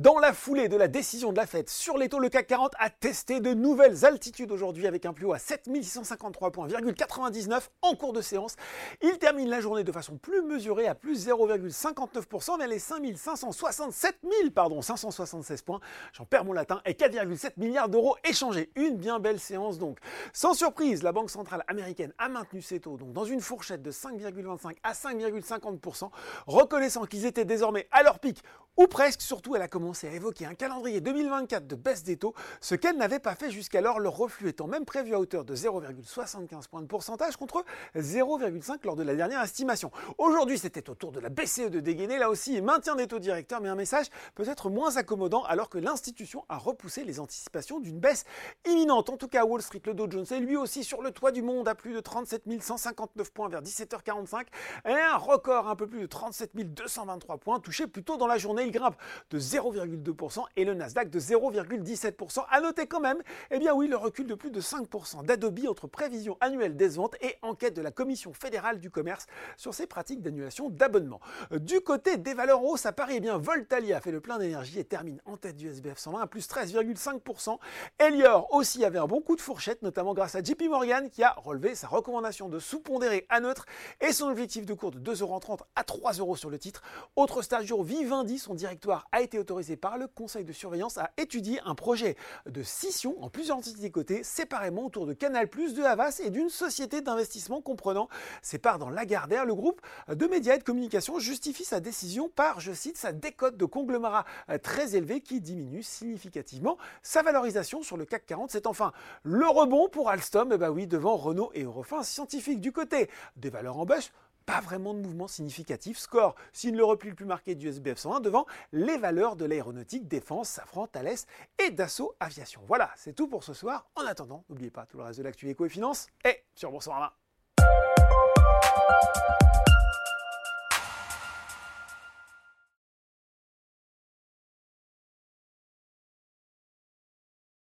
Dans la foulée de la décision de la Fed sur les taux, le CAC 40 a testé de nouvelles altitudes aujourd'hui avec un plus haut à 7653,99 en cours de séance. Il termine la journée de façon plus mesurée à plus 0,59% vers les 5567 000, pardon, 576 points. J'en perds mon latin et 4,7 milliards d'euros échangés. Une bien belle séance donc. Sans surprise, la Banque centrale américaine a maintenu ses taux dans une fourchette de 5,25 à 5,50%, reconnaissant qu'ils étaient désormais à leur pic ou presque, surtout elle a commencé à évoquer un calendrier 2024 de baisse des taux, ce qu'elle n'avait pas fait jusqu'alors, le reflux étant même prévu à hauteur de 0,75 points de pourcentage contre 0,5 lors de la dernière estimation. Aujourd'hui, c'était au tour de la BCE de dégainer, là aussi, maintien des taux directeurs, mais un message peut-être moins accommodant alors que l'institution a repoussé les anticipations d'une baisse imminente. En tout cas, Wall Street, le Dow Jones est lui aussi sur le toit du monde à plus de 37 159 points vers 17h45 et un record un peu plus de 37 223 points touché plus tôt dans la journée il grimpe de 0,2% et le Nasdaq de 0,17%. À noter quand même, eh bien oui, le recul de plus de 5% d'Adobe entre prévision annuelle des ventes et enquête de la Commission fédérale du commerce sur ses pratiques d'annulation d'abonnement. Du côté des valeurs hausses à Paris, eh bien Voltalia fait le plein d'énergie et termine en tête du SBF 120 à plus 13,5%. Elior aussi avait un bon coup de fourchette, notamment grâce à JP Morgan qui a relevé sa recommandation de sous-pondérer à neutre et son objectif de cours de 2,30€ à 3€ sur le titre. Autre stage jour, Vivendi, son directoire a été autorisé par le conseil de surveillance à étudier un projet de scission en plusieurs entités cotées séparément autour de Canal+, de Havas et d'une société d'investissement comprenant ses parts dans Lagardère. Le groupe de médias et de communication justifie sa décision par, je cite, sa décote de conglomérat très élevé qui diminue significativement sa valorisation sur le CAC 40. C'est enfin le rebond pour Alstom, et eh bah ben oui, devant Renault et Eurofins scientifiques du côté des valeurs en baisse pas vraiment de mouvement significatif. Score, signe le repli le plus marqué du SBF 101 devant les valeurs de l'aéronautique, défense, Safran, Thales et Dassault Aviation. Voilà, c'est tout pour ce soir. En attendant, n'oubliez pas tout le reste de l'actu éco et finance et sur Boursorama.